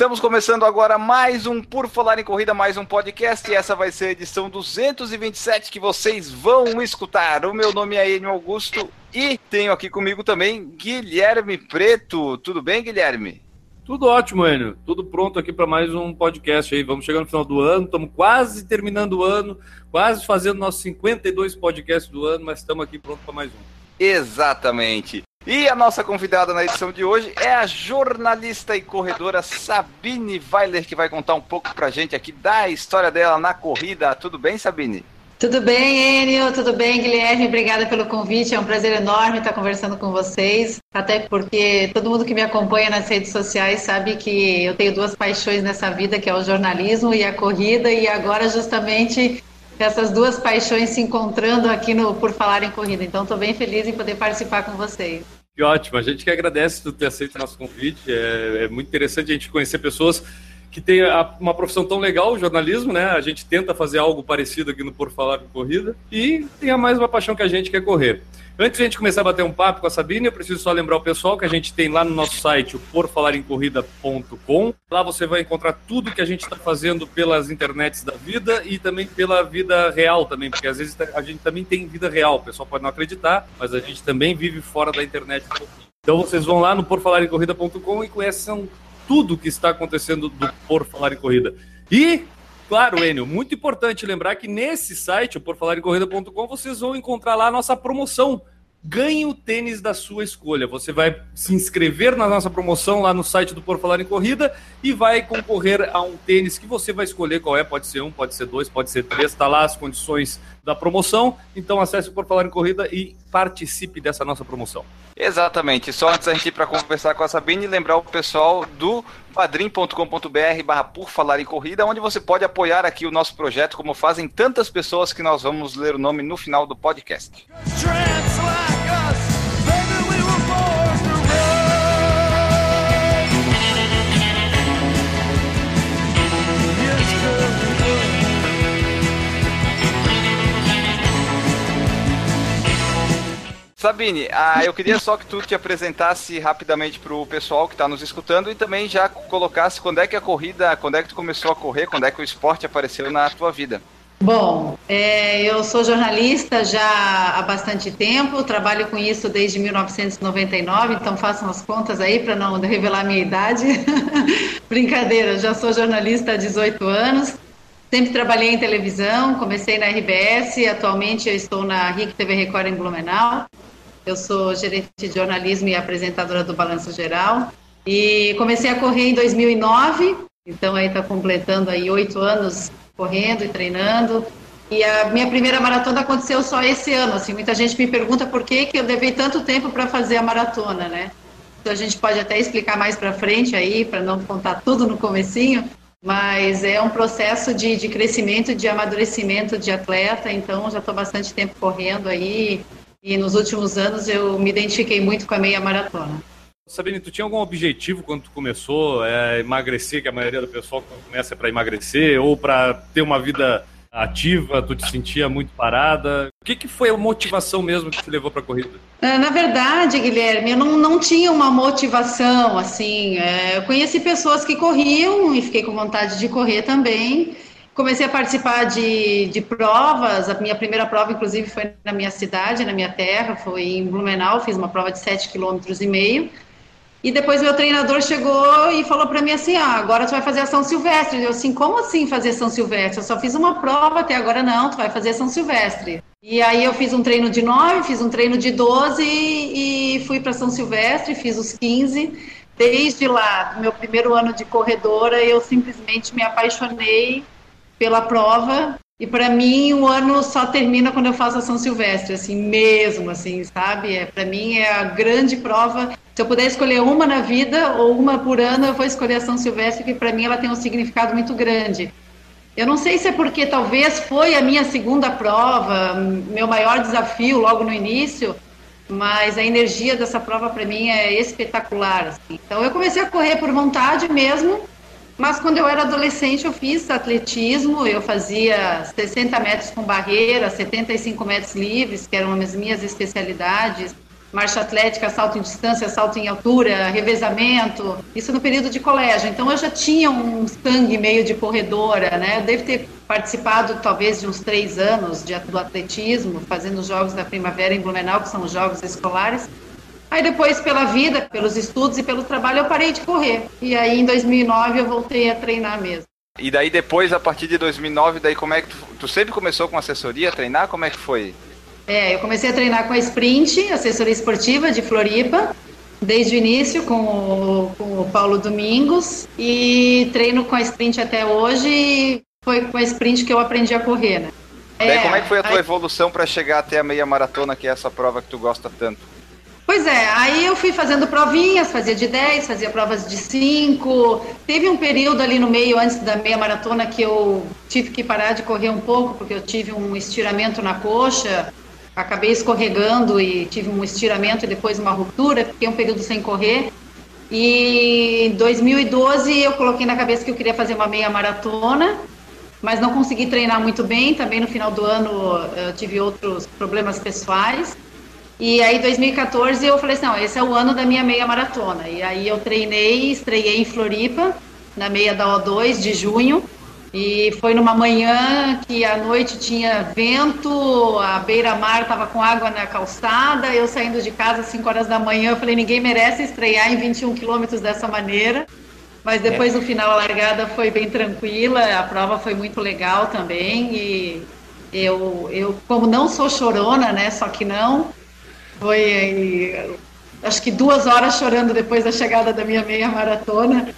Estamos começando agora mais um Por Falar em Corrida, mais um podcast, e essa vai ser a edição 227 que vocês vão escutar. O meu nome é Enio Augusto e tenho aqui comigo também Guilherme Preto. Tudo bem, Guilherme? Tudo ótimo, Enio. Tudo pronto aqui para mais um podcast aí. Vamos chegar no final do ano, estamos quase terminando o ano, quase fazendo nossos 52 podcasts do ano, mas estamos aqui pronto para mais um. Exatamente. E a nossa convidada na edição de hoje é a jornalista e corredora Sabine Weiler, que vai contar um pouco pra gente aqui da história dela na corrida. Tudo bem, Sabine? Tudo bem, Enio? Tudo bem, Guilherme? Obrigada pelo convite. É um prazer enorme estar conversando com vocês. Até porque todo mundo que me acompanha nas redes sociais sabe que eu tenho duas paixões nessa vida, que é o jornalismo e a corrida. E agora, justamente, essas duas paixões se encontrando aqui no Por Falar em Corrida. Então, estou bem feliz em poder participar com vocês. Que ótimo, a gente que agradece por ter aceito o nosso convite. É, é muito interessante a gente conhecer pessoas que têm uma profissão tão legal, o jornalismo, né? A gente tenta fazer algo parecido aqui no Por Falar em Corrida e tem a mais uma paixão que a gente quer correr. Antes de a gente começar a bater um papo com a Sabine, eu preciso só lembrar o pessoal que a gente tem lá no nosso site, o porfalaremcorrida.com. Lá você vai encontrar tudo que a gente está fazendo pelas internets da vida e também pela vida real também, porque às vezes a gente também tem vida real. O pessoal pode não acreditar, mas a gente também vive fora da internet. Então vocês vão lá no porfalaremcorrida.com e conhecem tudo que está acontecendo do Por Falar em Corrida. E Claro, Enio, muito importante lembrar que nesse site, o porfalarencorrida.com, vocês vão encontrar lá a nossa promoção. Ganhe o tênis da sua escolha. Você vai se inscrever na nossa promoção lá no site do Por Falar em Corrida e vai concorrer a um tênis que você vai escolher qual é. Pode ser um, pode ser dois, pode ser três. Está lá as condições da promoção. Então acesse o Por Falar em Corrida e participe dessa nossa promoção. Exatamente. Só antes da gente ir para conversar com a Sabine, lembrar o pessoal do padrim.com.br barra por falar em corrida, onde você pode apoiar aqui o nosso projeto, como fazem tantas pessoas que nós vamos ler o nome no final do podcast. Sabine, ah, eu queria só que tu te apresentasse rapidamente para o pessoal que está nos escutando e também já colocasse quando é que a corrida, quando é que tu começou a correr, quando é que o esporte apareceu na tua vida. Bom, é, eu sou jornalista já há bastante tempo, trabalho com isso desde 1999, então façam as contas aí para não revelar minha idade. Brincadeira, já sou jornalista há 18 anos, sempre trabalhei em televisão, comecei na RBS, atualmente eu estou na RIC TV Record em Blumenau. Eu sou gerente de jornalismo e apresentadora do Balanço Geral. E comecei a correr em 2009, então aí está completando aí oito anos correndo e treinando. E a minha primeira maratona aconteceu só esse ano. Assim, muita gente me pergunta por que, que eu levei tanto tempo para fazer a maratona, né? Então a gente pode até explicar mais para frente aí, para não contar tudo no comecinho. Mas é um processo de, de crescimento, de amadurecimento de atleta. Então já estou bastante tempo correndo aí e nos últimos anos eu me identifiquei muito com a meia maratona. Sabine, tu tinha algum objetivo quando tu começou a é, emagrecer, que a maioria do pessoal começa para emagrecer, ou para ter uma vida ativa, tu te sentia muito parada? O que, que foi a motivação mesmo que te levou para a corrida? É, na verdade, Guilherme, eu não, não tinha uma motivação, assim, é, eu conheci pessoas que corriam e fiquei com vontade de correr também, comecei a participar de, de provas. A minha primeira prova, inclusive, foi na minha cidade, na minha terra, foi em Blumenau. Fiz uma prova de 7,5 km e depois meu treinador chegou e falou para mim assim: ah, agora tu vai fazer a São Silvestre. Eu assim, como assim fazer São Silvestre? Eu só fiz uma prova até agora, não, tu vai fazer São Silvestre. E aí eu fiz um treino de 9, fiz um treino de 12 e fui para São Silvestre, fiz os 15. Desde lá, meu primeiro ano de corredora, eu simplesmente me apaixonei pela prova. E para mim o ano só termina quando eu faço a São Silvestre, assim mesmo, assim, sabe? É, para mim é a grande prova. Se eu puder escolher uma na vida ou uma por ano, eu vou escolher a São Silvestre, que para mim ela tem um significado muito grande. Eu não sei se é porque talvez foi a minha segunda prova, meu maior desafio logo no início, mas a energia dessa prova para mim é espetacular. Assim. Então eu comecei a correr por vontade mesmo, mas quando eu era adolescente eu fiz atletismo, eu fazia 60 metros com barreira, 75 metros livres, que eram as minhas especialidades marcha atlética, salto em distância, salto em altura, revezamento, isso no período de colégio. Então eu já tinha um sangue meio de corredora, né? Eu devo ter participado talvez de uns três anos de, do atletismo, fazendo os Jogos da Primavera em Blumenau, que são os Jogos Escolares. Aí depois, pela vida, pelos estudos e pelo trabalho, eu parei de correr. E aí em 2009 eu voltei a treinar mesmo. E daí depois, a partir de 2009, daí como é que tu, tu sempre começou com assessoria treinar? Como é que foi? É, eu comecei a treinar com a Sprint, assessoria esportiva de Floripa, desde o início com o, com o Paulo Domingos e treino com a Sprint até hoje. E foi com a Sprint que eu aprendi a correr, né? Daí, é, como é que foi a tua aí... evolução para chegar até a meia maratona, que é essa prova que tu gosta tanto? Pois é, aí eu fui fazendo provinhas, fazia de 10, fazia provas de 5. Teve um período ali no meio, antes da meia maratona, que eu tive que parar de correr um pouco, porque eu tive um estiramento na coxa acabei escorregando e tive um estiramento e depois uma ruptura, fiquei um período sem correr. E em 2012 eu coloquei na cabeça que eu queria fazer uma meia maratona, mas não consegui treinar muito bem. Também no final do ano eu tive outros problemas pessoais. E aí, 2014, eu falei assim: não, esse é o ano da minha meia maratona. E aí, eu treinei, estreiei em Floripa, na meia da O2 de junho. E foi numa manhã que à noite tinha vento, a beira-mar estava com água na calçada, eu saindo de casa às 5 horas da manhã, eu falei, ninguém merece estrear em 21 quilômetros dessa maneira. Mas depois, no final, a largada foi bem tranquila, a prova foi muito legal também. E eu, eu como não sou chorona, né, só que não, foi acho que duas horas chorando depois da chegada da minha meia maratona.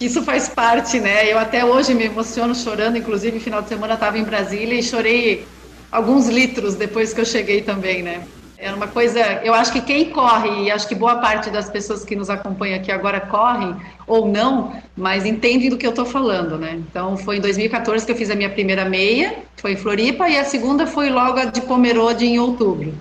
Isso faz parte, né? Eu até hoje me emociono chorando, inclusive final de semana estava em Brasília e chorei alguns litros depois que eu cheguei também, né? É uma coisa, eu acho que quem corre, e acho que boa parte das pessoas que nos acompanham aqui agora correm, ou não, mas entendem do que eu estou falando, né? Então, foi em 2014 que eu fiz a minha primeira meia, foi em Floripa, e a segunda foi logo a de Pomerode, em outubro.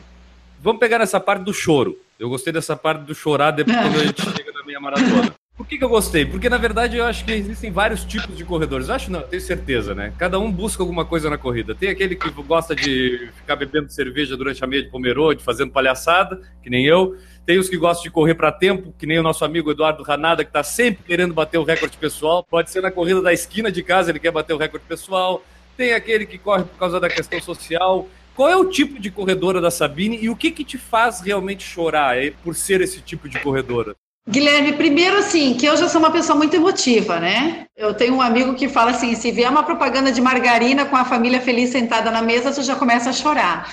Vamos pegar essa parte do choro. Eu gostei dessa parte do chorar depois quando a gente chega na meia maratona. Por que, que, eu gostei? Porque na verdade eu acho que existem vários tipos de corredores. Eu acho não, tenho certeza, né? Cada um busca alguma coisa na corrida. Tem aquele que gosta de ficar bebendo cerveja durante a meia de Pomerode, fazendo palhaçada, que nem eu. Tem os que gostam de correr para tempo, que nem o nosso amigo Eduardo Ranada, que está sempre querendo bater o recorde pessoal. Pode ser na corrida da esquina de casa, ele quer bater o recorde pessoal. Tem aquele que corre por causa da questão social. Qual é o tipo de corredora da Sabine e o que, que te faz realmente chorar eh, por ser esse tipo de corredora? Guilherme, primeiro assim, que eu já sou uma pessoa muito emotiva, né? Eu tenho um amigo que fala assim, se vier uma propaganda de margarina com a família feliz sentada na mesa, tu já começa a chorar.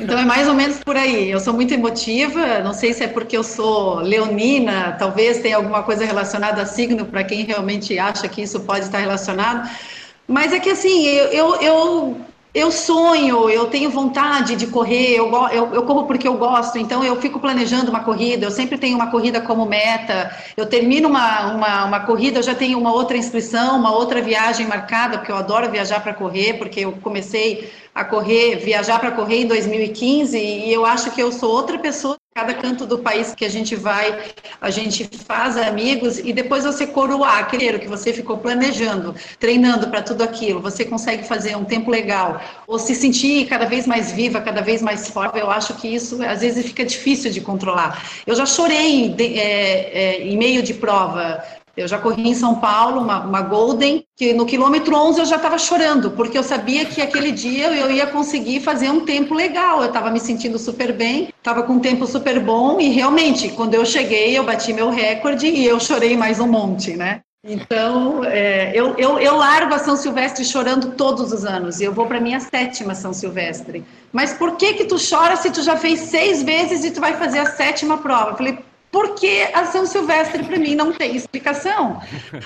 Então é mais ou menos por aí. Eu sou muito emotiva, não sei se é porque eu sou leonina, talvez tenha alguma coisa relacionada a signo, para quem realmente acha que isso pode estar relacionado. Mas é que assim, eu, eu, eu eu sonho, eu tenho vontade de correr, eu, eu, eu, corro porque eu gosto, então eu fico planejando uma corrida, eu sempre tenho uma corrida como meta, eu termino uma, uma, uma corrida, eu já tenho uma outra inscrição, uma outra viagem marcada, porque eu adoro viajar para correr, porque eu comecei a correr, viajar para correr em 2015 e eu acho que eu sou outra pessoa. Cada canto do país que a gente vai, a gente faz amigos e depois você coroar aquele que você ficou planejando, treinando para tudo aquilo, você consegue fazer um tempo legal ou se sentir cada vez mais viva, cada vez mais forte. Eu acho que isso às vezes fica difícil de controlar. Eu já chorei de, é, é, em meio de prova eu já corri em São Paulo, uma, uma Golden, que no quilômetro 11 eu já estava chorando, porque eu sabia que aquele dia eu ia conseguir fazer um tempo legal. Eu estava me sentindo super bem, estava com um tempo super bom, e realmente, quando eu cheguei, eu bati meu recorde e eu chorei mais um monte, né? Então, é, eu, eu, eu largo a São Silvestre chorando todos os anos, e eu vou para minha sétima São Silvestre. Mas por que que tu chora se tu já fez seis vezes e tu vai fazer a sétima prova? Eu falei, porque a São Silvestre para mim não tem explicação.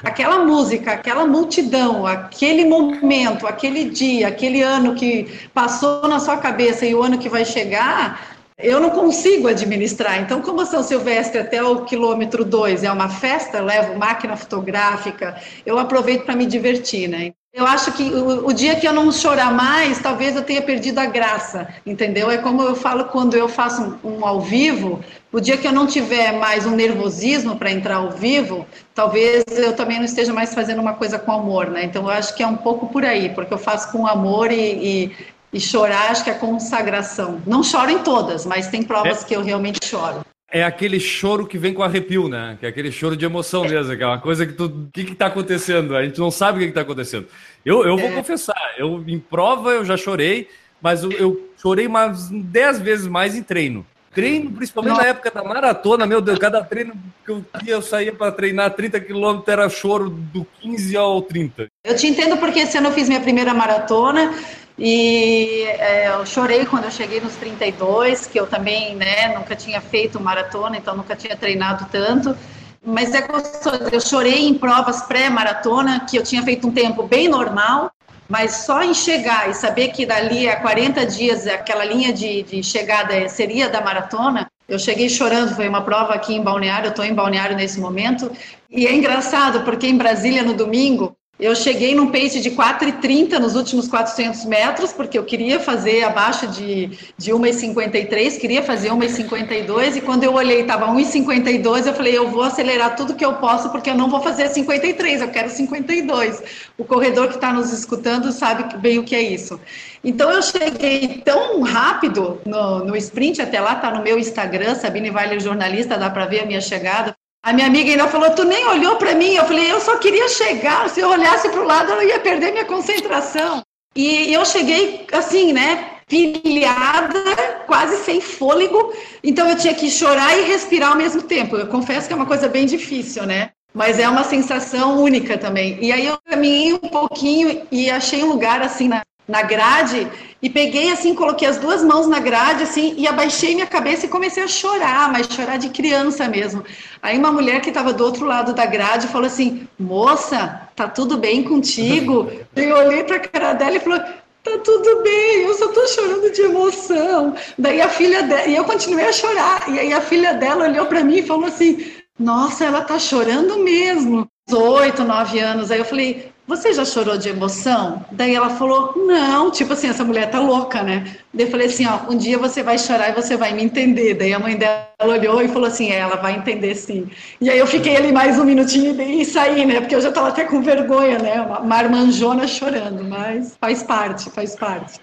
Aquela música, aquela multidão, aquele momento, aquele dia, aquele ano que passou na sua cabeça e o ano que vai chegar, eu não consigo administrar. Então, como a São Silvestre até o quilômetro 2 é uma festa, levo máquina fotográfica, eu aproveito para me divertir, né? Eu acho que o, o, dia que eu não chorar mais, talvez eu tenha perdido a graça, entendeu? É como eu falo quando eu faço um, um ao vivo, o dia que eu não tiver mais um nervosismo para entrar ao vivo, talvez eu também não esteja mais fazendo uma coisa com amor, né? Então eu acho que é um pouco por aí, porque eu faço com amor e, e, e chorar, acho que é consagração. Não choro em todas, mas tem provas é. que eu realmente choro é aquele choro que vem com arrepio, né? Que é aquele choro de emoção mesmo, que é uma coisa que tu. O que, que tá acontecendo? A gente não sabe o que, que tá acontecendo. Eu, eu vou é. confessar, eu em prova eu já chorei, mas eu, eu chorei umas 10 vezes mais em treino. Treino, principalmente Nossa. na época da maratona, meu Deus, cada treino que eu ia, eu saía para treinar 30 quilômetros, era choro do 15 ao 30. Eu te entendo porque esse ano eu fiz minha primeira maratona e é, eu chorei quando eu cheguei nos 32, que eu também né, nunca tinha feito maratona, então nunca tinha treinado tanto. Mas é gostoso. Eu chorei em provas pré-maratona, que eu tinha feito um tempo bem normal, mas só em chegar e saber que dali a 40 dias aquela linha de, de chegada seria da maratona, eu cheguei chorando. Foi uma prova aqui em Balneário, eu estou em Balneário nesse momento. E é engraçado, porque em Brasília, no domingo, eu cheguei num pace de 4,30 nos últimos 400 metros, porque eu queria fazer abaixo de, de 1,53, queria fazer 1,52, e quando eu olhei estava 1,52, eu falei, eu vou acelerar tudo que eu posso, porque eu não vou fazer 53, eu quero 52. O corredor que está nos escutando sabe bem o que é isso. Então eu cheguei tão rápido no, no sprint, até lá está no meu Instagram, Sabine Vale Jornalista, dá para ver a minha chegada, a minha amiga ainda falou: Tu nem olhou para mim. Eu falei: Eu só queria chegar. Se eu olhasse para o lado, eu ia perder minha concentração. E eu cheguei assim, né? Pilhada, quase sem fôlego. Então eu tinha que chorar e respirar ao mesmo tempo. Eu confesso que é uma coisa bem difícil, né? Mas é uma sensação única também. E aí eu caminhei um pouquinho e achei um lugar assim na, na grade e peguei assim, coloquei as duas mãos na grade assim e abaixei minha cabeça e comecei a chorar, mas chorar de criança mesmo. Aí uma mulher que estava do outro lado da grade falou assim: "Moça, tá tudo bem contigo?" eu olhei para a cara dela e falou: tá tudo bem, eu só tô chorando de emoção. Daí a filha dela, e eu continuei a chorar. E aí a filha dela olhou para mim e falou assim: "Nossa, ela tá chorando mesmo." Oito, nove anos. Aí eu falei: você já chorou de emoção? Daí ela falou, não, tipo assim, essa mulher tá louca, né? Daí eu falei assim, ó, um dia você vai chorar e você vai me entender. Daí a mãe dela olhou e falou assim, é, ela vai entender sim. E aí eu fiquei ali mais um minutinho e, saí, né? Porque eu já tava até com vergonha, né? Uma marmanjona chorando, mas faz parte, faz parte.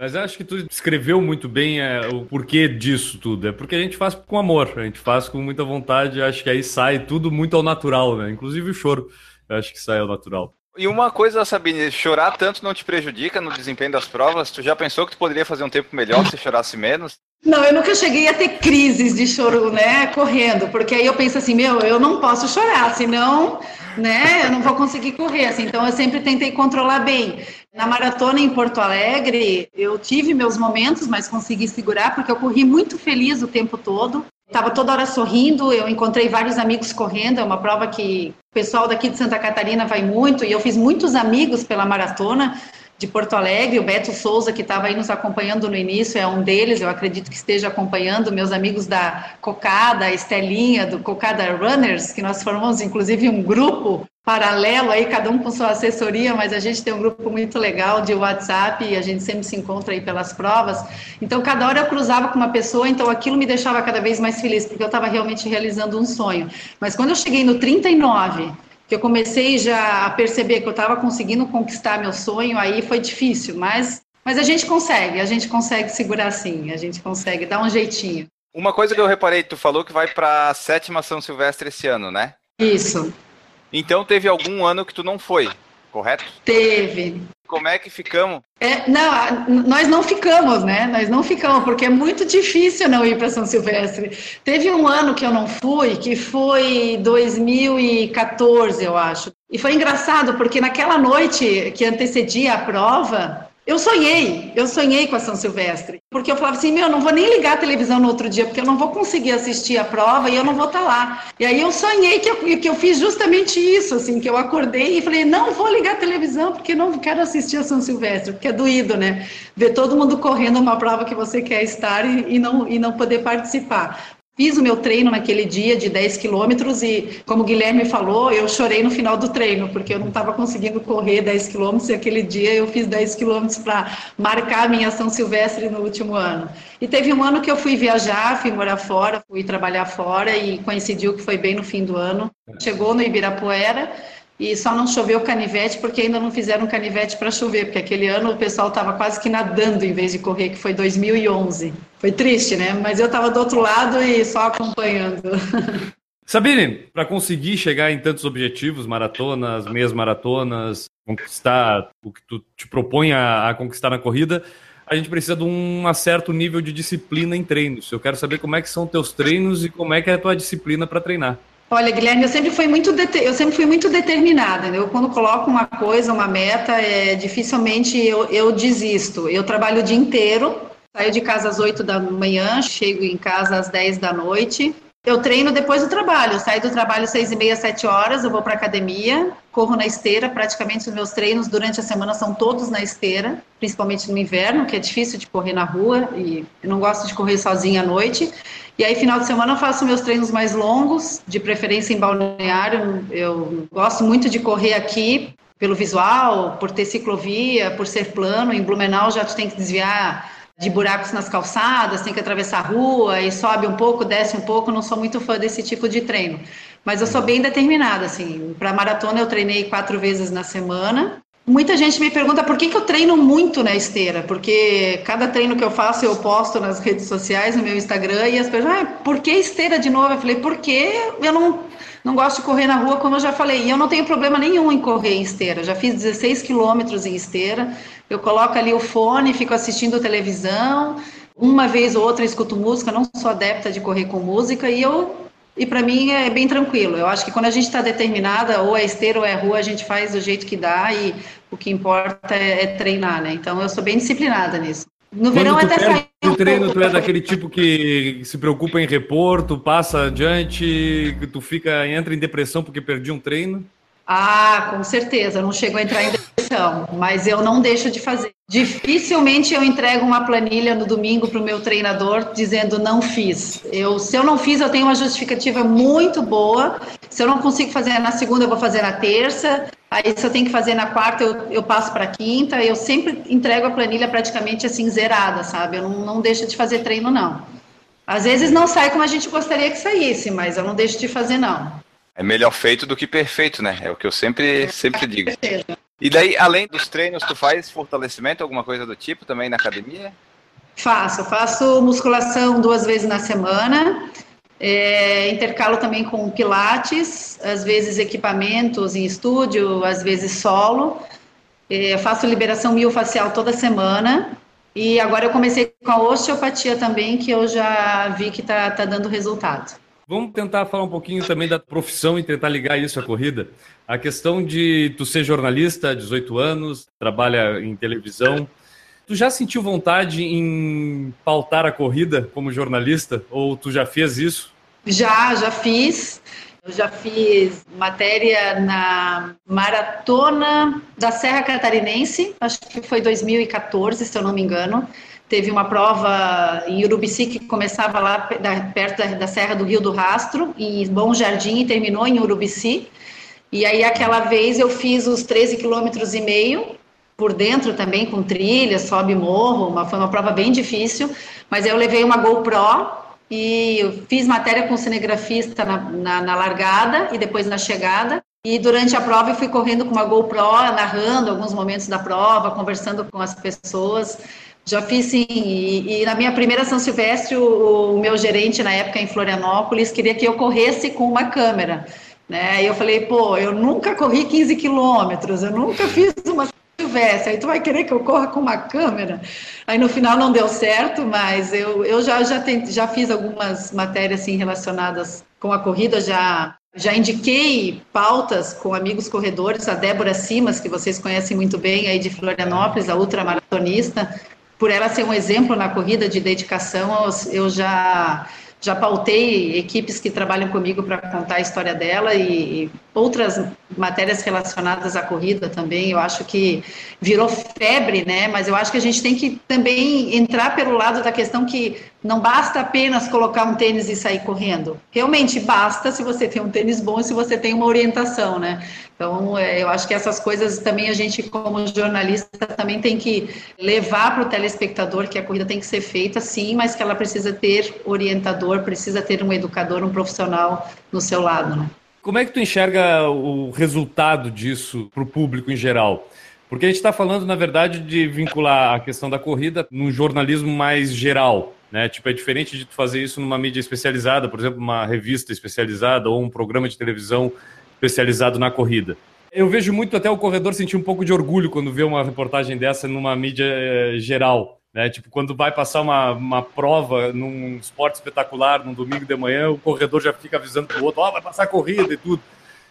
Mas acho que tu descreveu muito bem é, o porquê disso tudo. É porque a gente faz com amor, a gente faz com muita vontade, acho que aí sai tudo muito ao natural, né? Inclusive o choro, acho que sai ao natural. E uma coisa, Sabine, chorar tanto não te prejudica no desempenho das provas? Tu já pensou que tu poderia fazer um tempo melhor se chorasse menos? Não, eu nunca cheguei a ter crises de choro, né, correndo, porque aí eu penso assim, meu, eu não posso chorar, senão, né, eu não vou conseguir correr, assim, então eu sempre tentei controlar bem. Na maratona em Porto Alegre, eu tive meus momentos, mas consegui segurar, porque eu corri muito feliz o tempo todo, Estava toda hora sorrindo, eu encontrei vários amigos correndo, é uma prova que o pessoal daqui de Santa Catarina vai muito, e eu fiz muitos amigos pela maratona de Porto Alegre, o Beto Souza, que estava aí nos acompanhando no início, é um deles, eu acredito que esteja acompanhando, meus amigos da Cocada, Estelinha, do Cocada Runners, que nós formamos inclusive um grupo paralelo aí, cada um com sua assessoria, mas a gente tem um grupo muito legal de WhatsApp e a gente sempre se encontra aí pelas provas. Então, cada hora eu cruzava com uma pessoa, então aquilo me deixava cada vez mais feliz, porque eu estava realmente realizando um sonho. Mas quando eu cheguei no 39, que eu comecei já a perceber que eu estava conseguindo conquistar meu sonho, aí foi difícil, mas, mas a gente consegue, a gente consegue segurar sim, a gente consegue dar um jeitinho. Uma coisa que eu reparei, tu falou que vai para a sétima São Silvestre esse ano, né? Isso. Então teve algum ano que tu não foi, correto? Teve. Como é que ficamos? É, não, nós não ficamos, né? Nós não ficamos, porque é muito difícil não ir para São Silvestre. Teve um ano que eu não fui, que foi 2014, eu acho. E foi engraçado, porque naquela noite que antecedia a prova, eu sonhei, eu sonhei com a São Silvestre, porque eu falava assim, meu, eu não vou nem ligar a televisão no outro dia, porque eu não vou conseguir assistir a prova e eu não vou estar tá lá. E aí eu sonhei que eu, que eu fiz justamente isso, assim, que eu acordei e falei, não vou ligar a televisão, porque não quero assistir a São Silvestre, porque é doído, né? Ver todo mundo correndo uma prova que você quer estar e, e não, e não poder participar. Fiz o meu treino naquele dia de 10 quilômetros e, como o Guilherme falou, eu chorei no final do treino, porque eu não estava conseguindo correr 10 quilômetros e aquele dia eu fiz 10 quilômetros para marcar a minha São Silvestre no último ano. E teve um ano que eu fui viajar, fui morar fora, fui trabalhar fora e coincidiu que foi bem no fim do ano. Chegou no Ibirapuera e só não choveu canivete porque ainda não fizeram canivete para chover, porque aquele ano o pessoal estava quase que nadando em vez de correr, que foi 2011. Foi triste, né? Mas eu estava do outro lado e só acompanhando. Sabine, para conseguir chegar em tantos objetivos, maratonas, meias maratonas, conquistar o que tu te propõe a, a conquistar na corrida, a gente precisa de um certo nível de disciplina em treinos. Eu quero saber como é que são teus treinos e como é que é a tua disciplina para treinar. Olha, Guilherme, eu sempre fui muito, eu sempre fui muito determinada. Né? Eu, quando coloco uma coisa, uma meta, é, dificilmente eu, eu desisto. Eu trabalho o dia inteiro, saio de casa às 8 da manhã, chego em casa às 10 da noite. Eu treino depois do trabalho, eu saio do trabalho seis e meia, sete horas, eu vou para academia, corro na esteira, praticamente os meus treinos durante a semana são todos na esteira, principalmente no inverno, que é difícil de correr na rua e eu não gosto de correr sozinha à noite. E aí, final de semana, eu faço meus treinos mais longos, de preferência em balneário. Eu gosto muito de correr aqui pelo visual, por ter ciclovia, por ser plano. Em Blumenau já tu tem que desviar de buracos nas calçadas, tem que atravessar a rua e sobe um pouco, desce um pouco. Não sou muito fã desse tipo de treino. Mas eu sou bem determinada, assim. Para maratona eu treinei quatro vezes na semana. Muita gente me pergunta por que, que eu treino muito na esteira, porque cada treino que eu faço eu posto nas redes sociais, no meu Instagram, e as pessoas, ah, por que esteira de novo? Eu falei, porque eu não, não gosto de correr na rua, como eu já falei, e eu não tenho problema nenhum em correr em esteira. Já fiz 16 quilômetros em esteira, eu coloco ali o fone, fico assistindo televisão, uma vez ou outra escuto música, não sou adepta de correr com música, e eu e para mim é bem tranquilo. Eu acho que quando a gente está determinada, ou é esteira ou é rua, a gente faz do jeito que dá e o que importa é, é treinar, né? Então eu sou bem disciplinada nisso. No Quando verão até sai. No treino, tu é daquele tipo que se preocupa em repor, tu passa adiante, tu fica, entra em depressão porque perdi um treino? Ah, com certeza, não chego a entrar em depressão, mas eu não deixo de fazer. Dificilmente eu entrego uma planilha no domingo para o meu treinador dizendo não fiz. Eu, se eu não fiz, eu tenho uma justificativa muito boa. Se eu não consigo fazer na segunda, eu vou fazer na terça. Aí, se eu tenho que fazer na quarta, eu, eu passo para quinta. Eu sempre entrego a planilha praticamente assim, zerada, sabe? Eu não, não deixo de fazer treino, não. Às vezes não sai como a gente gostaria que saísse, mas eu não deixo de fazer, não. É melhor feito do que perfeito, né? É o que eu sempre, sempre digo. E daí, além dos treinos, tu faz fortalecimento, alguma coisa do tipo também na academia? Faço, faço musculação duas vezes na semana. É, intercalo também com pilates, às vezes equipamentos em estúdio, às vezes solo. É, faço liberação miofacial toda semana. E agora eu comecei com a osteopatia também, que eu já vi que está tá dando resultado. Vamos tentar falar um pouquinho também da profissão e tentar ligar isso à corrida. A questão de tu ser jornalista, 18 anos, trabalha em televisão. Tu já sentiu vontade em pautar a corrida como jornalista? Ou tu já fez isso? Já, já fiz. Eu já fiz matéria na Maratona da Serra Catarinense, acho que foi 2014, se eu não me engano teve uma prova em Urubici que começava lá perto da, da, Serra do Rio do Rastro, em Bom Jardim, e terminou em Urubici. E aí, aquela vez, eu fiz os 13 quilômetros e meio, por dentro também, com trilha, sobe morro, uma, foi uma prova bem difícil, mas eu levei uma GoPro e fiz matéria com o cinegrafista na, na, na largada e depois na chegada. E durante a prova eu fui correndo com uma GoPro, narrando alguns momentos da prova, conversando com as pessoas. Já fiz sim, e, e, na minha primeira São Silvestre, o, o, meu gerente na época em Florianópolis queria que eu corresse com uma câmera, né? E eu falei, pô, eu nunca corri 15 quilômetros, eu nunca fiz uma Silvestre, aí tu vai querer que eu corra com uma câmera? Aí no final não deu certo, mas eu, eu já, já, tente, já fiz algumas matérias assim, relacionadas com a corrida, já já indiquei pautas com amigos corredores, a Débora Simas, que vocês conhecem muito bem aí de Florianópolis, a ultramaratonista, por ela ser um exemplo na corrida de dedicação, eu já já pautei equipes que trabalham comigo para contar a história dela e, outras matérias relacionadas à corrida também. Eu acho que virou febre, né? Mas eu acho que a gente tem que também entrar pelo lado da questão que não basta apenas colocar um tênis e sair correndo. Realmente basta se você tem um tênis bom e se você tem uma orientação, né? Então, é, eu acho que essas coisas também a gente, como jornalista, também tem que levar para o telespectador que a corrida tem que ser feita, sim, mas que ela precisa ter orientador, precisa ter um educador, um profissional no seu lado, né? Como é que tu enxerga o resultado disso para o público em geral? Porque a gente está falando, na verdade, de vincular a questão da corrida num jornalismo mais geral. Né? Tipo, é diferente de tu fazer isso numa mídia especializada, por exemplo, uma revista especializada ou um programa de televisão especializado na corrida. Eu vejo muito até o corredor sentir um pouco de orgulho quando vê uma reportagem dessa numa mídia eh, geral. Né? Tipo, quando vai passar uma, uma prova num esporte espetacular, num domingo de manhã, o corredor já fica avisando para o outro, ó, oh, vai passar corrida e tudo.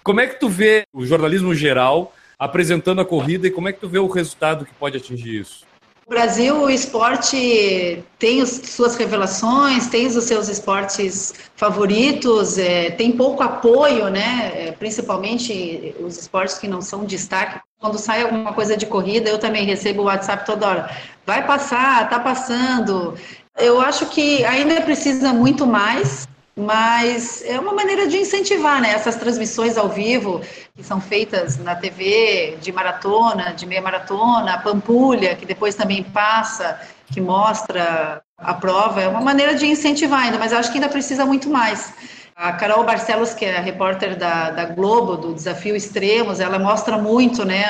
Como é que tu vê o jornalismo geral apresentando a corrida e como é que tu vê o resultado que pode atingir isso? Brasil, o esporte tem as suas revelações, tem os seus esportes favoritos, é, tem pouco apoio, né? É, principalmente os esportes que não são destaque. Quando sai alguma coisa de corrida, eu também recebo o WhatsApp toda hora. Vai passar, tá passando. Eu acho que ainda precisa muito mais mas é uma maneira de incentivar né, essas transmissões ao vivo que são feitas na TV de maratona, de meia maratona, Pampulha, que depois também passa, que mostra a prova, é uma maneira de incentivar ainda, mas acho que ainda precisa muito mais. A Carol Barcelos, que é a repórter da, da Globo, do Desafio Extremos, ela mostra muito, né?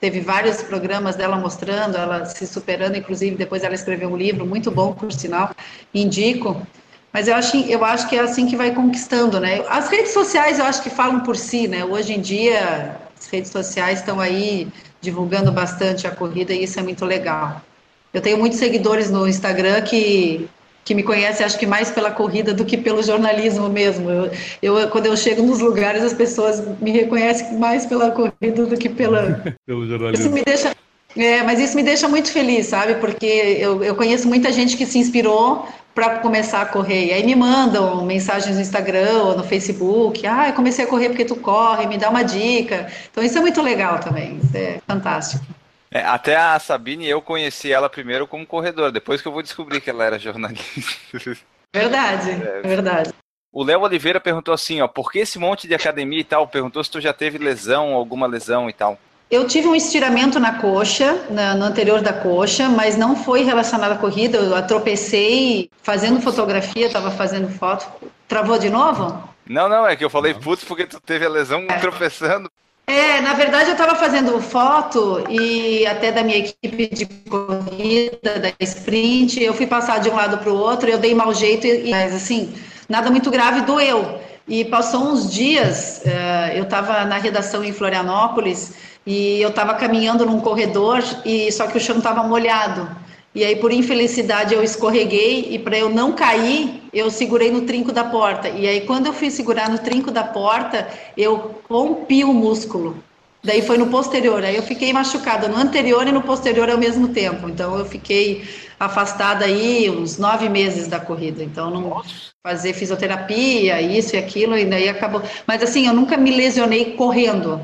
Teve vários programas dela mostrando, ela se superando, inclusive depois ela escreveu um livro muito bom, por sinal, indico. Mas eu acho, eu acho que é assim que vai conquistando, né? As redes sociais eu acho que falam por si, né? Hoje em dia as redes sociais estão aí divulgando bastante a corrida e isso é muito legal. Eu tenho muitos seguidores no Instagram que que me conhecem, acho que mais pela corrida do que pelo jornalismo mesmo. Eu, eu, quando eu chego nos lugares, as pessoas me reconhecem mais pela corrida do que pela. pelo jornalismo. Isso me deixa. É, mas isso me deixa muito feliz, sabe? Porque eu, eu conheço muita gente que se inspirou para começar a correr. E aí me mandam mensagens no Instagram ou no Facebook. Ah, eu comecei a correr porque tu corre, me dá uma dica. Então isso é muito legal também, isso é fantástico. É, até a Sabine, eu conheci ela primeiro como corredora, depois que eu vou descobrir que ela era jornalista. Verdade, é, verdade. O Léo Oliveira perguntou assim, ó, por que esse monte de academia e tal? Perguntou se tu já teve lesão, alguma lesão e tal. Eu tive um estiramento na coxa, na, no anterior da coxa, mas não foi relacionado à corrida. Eu atropecei fazendo fotografia, estava fazendo foto. Travou de novo? Não, não, é que eu falei putz porque tu teve a lesão é. tropeçando. É, na verdade eu estava fazendo foto e até da minha equipe de corrida, da sprint, eu fui passar de um lado para o outro, eu dei mau jeito, e, mas assim, nada muito grave, doeu. E passou uns dias, uh, eu estava na redação em Florianópolis, e eu estava caminhando num corredor e só que o chão estava molhado. E aí, por infelicidade, eu escorreguei e para eu não cair, eu segurei no trinco da porta. E aí, quando eu fui segurar no trinco da porta, eu rompi o músculo. Daí foi no posterior. Aí eu fiquei machucada no anterior e no posterior ao mesmo tempo. Então eu fiquei afastada aí uns nove meses da corrida. Então não fazer fisioterapia, isso e aquilo, e daí acabou. Mas assim, eu nunca me lesionei correndo.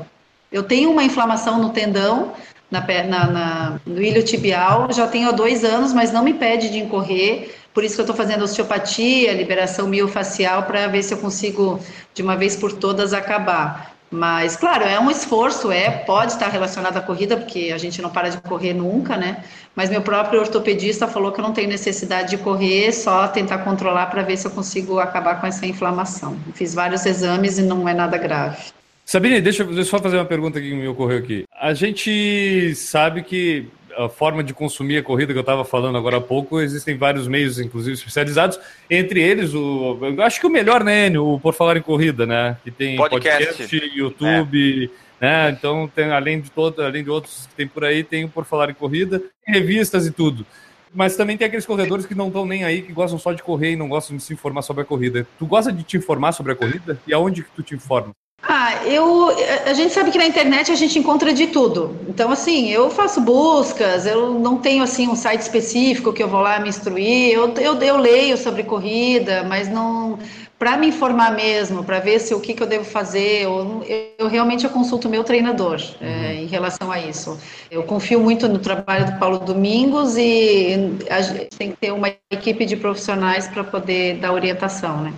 Eu tenho uma inflamação no tendão, na, na, na, no ilho tibial, já tenho há dois anos, mas não me impede de incorrer. Por isso que eu estou fazendo osteopatia, liberação miofacial, para ver se eu consigo, de uma vez por todas, acabar. Mas, claro, é um esforço, é, pode estar relacionado à corrida, porque a gente não para de correr nunca, né? Mas meu próprio ortopedista falou que eu não tenho necessidade de correr, só tentar controlar para ver se eu consigo acabar com essa inflamação. Fiz vários exames e não é nada grave. Sabine, deixa, eu só fazer uma pergunta que me ocorreu aqui. A gente sabe que a forma de consumir a corrida que eu estava falando agora há pouco, existem vários meios, inclusive especializados, entre eles o, eu acho que o melhor, né, Enio, o Por Falar em Corrida, né, que tem podcast, podcast YouTube, é. né, então tem, além de todo, além de outros que tem por aí, tem o Por Falar em Corrida, revistas e tudo. Mas também tem aqueles corredores que não estão nem aí, que gostam só de correr e não gostam de se informar sobre a corrida. Tu gosta de te informar sobre a corrida? E aonde que tu te informa? Ah, eu, a gente sabe que na internet a gente encontra de tudo. Então, assim, eu faço buscas, eu não tenho, assim, um site específico que eu vou lá me instruir, eu, eu, eu leio sobre corrida, mas não... Para me informar mesmo, para ver se o que, que eu devo fazer, eu, eu realmente eu consulto o meu treinador uhum. é, em relação a isso. Eu confio muito no trabalho do Paulo Domingos e a gente tem que ter uma equipe de profissionais para poder dar orientação, né?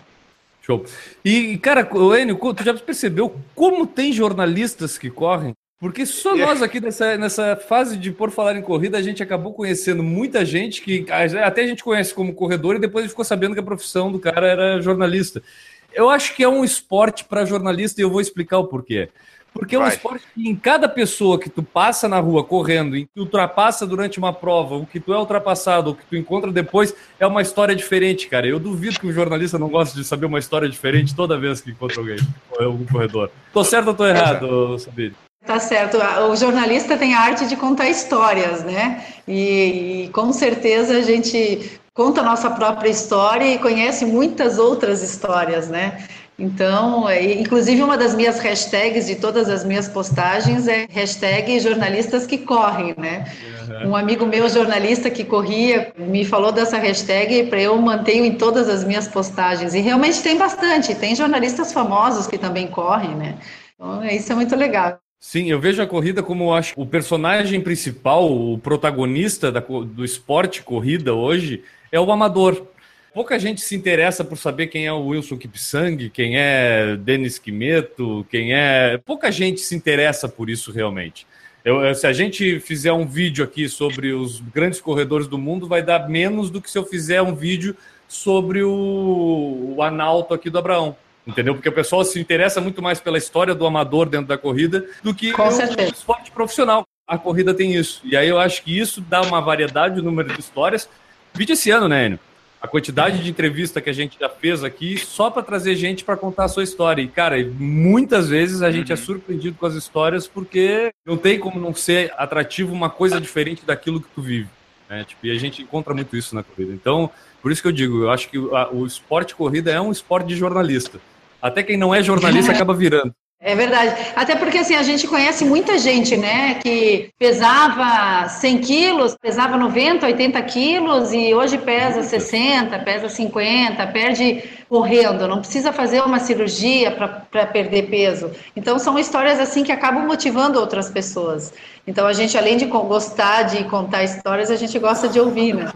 Show. E, cara, Enio, tu já percebeu como tem jornalistas que correm? Porque só é. nós aqui nessa, nessa fase de por falar em corrida, a gente acabou conhecendo muita gente que até a gente conhece como corredor e depois ficou sabendo que a profissão do cara era jornalista. Eu acho que é um esporte para jornalista e eu vou explicar o porquê. Porque é um esporte que em cada pessoa que tu passa na rua correndo, em que tu ultrapassa durante uma prova, o que tu é ultrapassado, o que tu encontra depois, é uma história diferente, cara. Eu duvido que um jornalista não goste de saber uma história diferente toda vez que encontra alguém, um corredor. Tô certo ou tô errado, Sabine? Tá certo. O jornalista tem a arte de contar histórias, né? E, e, com certeza a gente conta a nossa própria história e conhece muitas outras histórias, né? Então, é, inclusive uma das minhas hashtags de todas as minhas postagens é hashtag jornalistas que correm, né? Uhum. Um amigo meu jornalista que corria me falou dessa hashtag para eu manter em todas as minhas postagens. E realmente tem bastante, tem jornalistas famosos que também correm, né? Então, isso é muito legal. Sim, eu vejo a corrida como acho o personagem principal, o protagonista da, do esporte corrida hoje é o amador. Pouca gente se interessa por saber quem é o Wilson Kipsang, quem é Denis Quimeto, quem é. Pouca gente se interessa por isso realmente. Eu, se a gente fizer um vídeo aqui sobre os grandes corredores do mundo, vai dar menos do que se eu fizer um vídeo sobre o, o Analto aqui do Abraão. Entendeu? Porque o pessoal se interessa muito mais pela história do amador dentro da corrida do que o esporte profissional. A corrida tem isso. E aí eu acho que isso dá uma variedade, um número de histórias. Vídeo esse ano, né, Enio? A quantidade de entrevista que a gente já fez aqui só para trazer gente para contar a sua história. E, cara, muitas vezes a gente é uhum. surpreendido com as histórias porque não tem como não ser atrativo uma coisa diferente daquilo que tu vive. Né? Tipo, e a gente encontra muito isso na corrida. Então, por isso que eu digo, eu acho que a, o esporte corrida é um esporte de jornalista. Até quem não é jornalista acaba virando. É verdade. Até porque assim, a gente conhece muita gente, né, que pesava 100 quilos, pesava 90, 80 quilos e hoje pesa 60, pesa 50, perde correndo, não precisa fazer uma cirurgia para perder peso. Então são histórias assim que acabam motivando outras pessoas. Então a gente, além de gostar de contar histórias, a gente gosta de ouvir, né?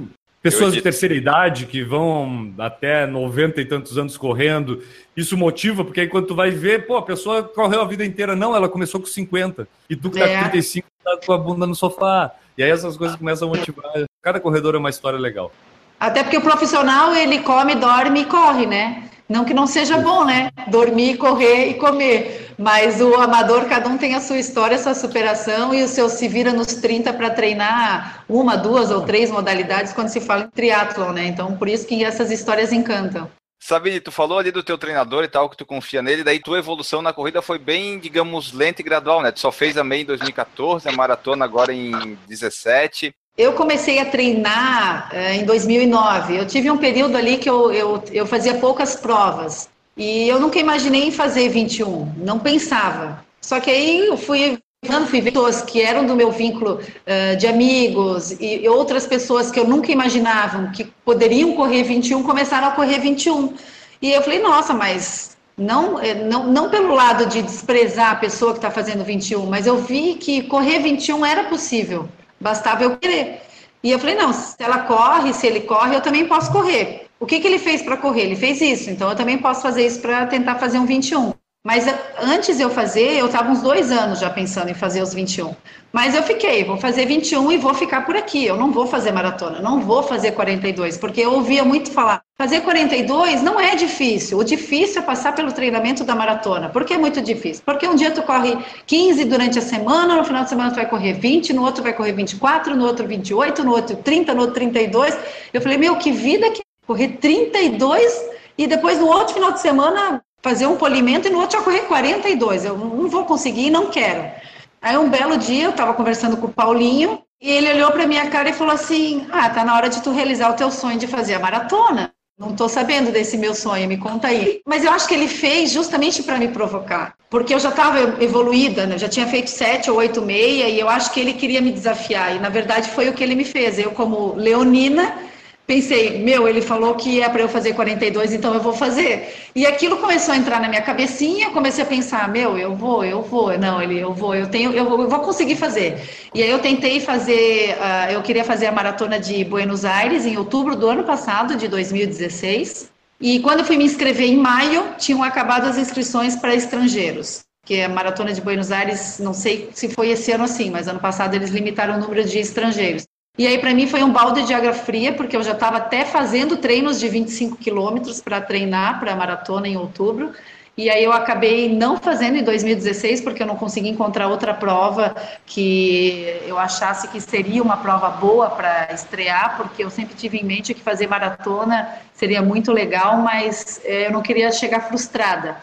Pessoas de terceira idade que vão até 90 e tantos anos correndo, isso motiva, porque aí quando tu vai ver, pô, a pessoa correu a vida inteira, não, ela começou com 50, e tu que tá é. com 35, tá com a bunda no sofá. E aí essas coisas começam a motivar. Cada corredor é uma história legal. Até porque o profissional, ele come, dorme e corre, né? Não que não seja bom, né? Dormir, correr e comer. Mas o amador, cada um tem a sua história, a sua superação e o seu se vira nos 30 para treinar uma, duas ou três modalidades quando se fala em triatlon, né? Então, por isso que essas histórias encantam. Sabine, tu falou ali do teu treinador e tal, que tu confia nele, daí tua evolução na corrida foi bem, digamos, lenta e gradual, né? Tu só fez a meia em 2014, a maratona agora em 17. Eu comecei a treinar uh, em 2009. Eu tive um período ali que eu, eu, eu fazia poucas provas. E eu nunca imaginei fazer 21, não pensava. Só que aí eu fui fui ver pessoas que eram do meu vínculo uh, de amigos e, e outras pessoas que eu nunca imaginava que poderiam correr 21 começaram a correr 21. E eu falei, nossa, mas não, eh, não, não pelo lado de desprezar a pessoa que está fazendo 21, mas eu vi que correr 21 era possível. Bastava eu querer. E eu falei, não, se ela corre, se ele corre, eu também posso correr. O que, que ele fez para correr? Ele fez isso, então eu também posso fazer isso para tentar fazer um 21. Mas eh, antes eu fazer, eu estava uns dois anos já pensando em fazer os 21. Mas eu fiquei, vou fazer 21 e vou ficar por aqui. Eu não vou fazer maratona, não vou fazer 42, porque eu ouvia muito falar. Fazer 42 não é difícil. O difícil é passar pelo treinamento da maratona. Por que é muito difícil? Porque um dia tu corre 15 durante a semana, no final de semana tu vai correr 20, no outro vai correr 24, no outro 28, no outro 30, no outro 32. Eu falei, meu, que vida que é correr 32 e depois no outro final de semana fazer um polimento e no outro já correr 42. Eu não vou conseguir e não quero. Aí um belo dia eu estava conversando com o Paulinho e ele olhou para minha cara e falou assim: "Ah, tá na hora de tu realizar o teu sonho de fazer a maratona". Não estou sabendo desse meu sonho, me conta aí. Mas eu acho que ele fez justamente para me provocar, porque eu já estava evoluída, né? já tinha feito sete ou oito meia, e eu acho que ele queria me desafiar. E na verdade foi o que ele me fez. Eu, como leonina, pensei, meu, ele falou que é para eu fazer 42, então eu vou fazer. E aquilo começou a entrar na minha cabecinha, eu comecei a pensar, meu, eu vou, eu vou, não, ele, eu vou, eu tenho, eu vou, eu vou conseguir fazer. E aí eu tentei fazer, uh, eu queria fazer a maratona de Buenos Aires em outubro do ano passado, de 2016. E quando eu fui me inscrever em maio, tinham acabado as inscrições para estrangeiros. Que a maratona de Buenos Aires, não sei se foi esse ano assim, mas ano passado eles limitaram o número de estrangeiros. E aí, para mim, foi um balde de água fria, porque eu já estava até fazendo treinos de 25 quilômetros para treinar para a maratona em outubro. E aí eu acabei não fazendo em 2016, porque eu não consegui encontrar outra prova que eu achasse que seria uma prova boa para estrear, porque eu sempre tive em mente que fazer maratona seria muito legal, mas eh, eu não queria chegar frustrada.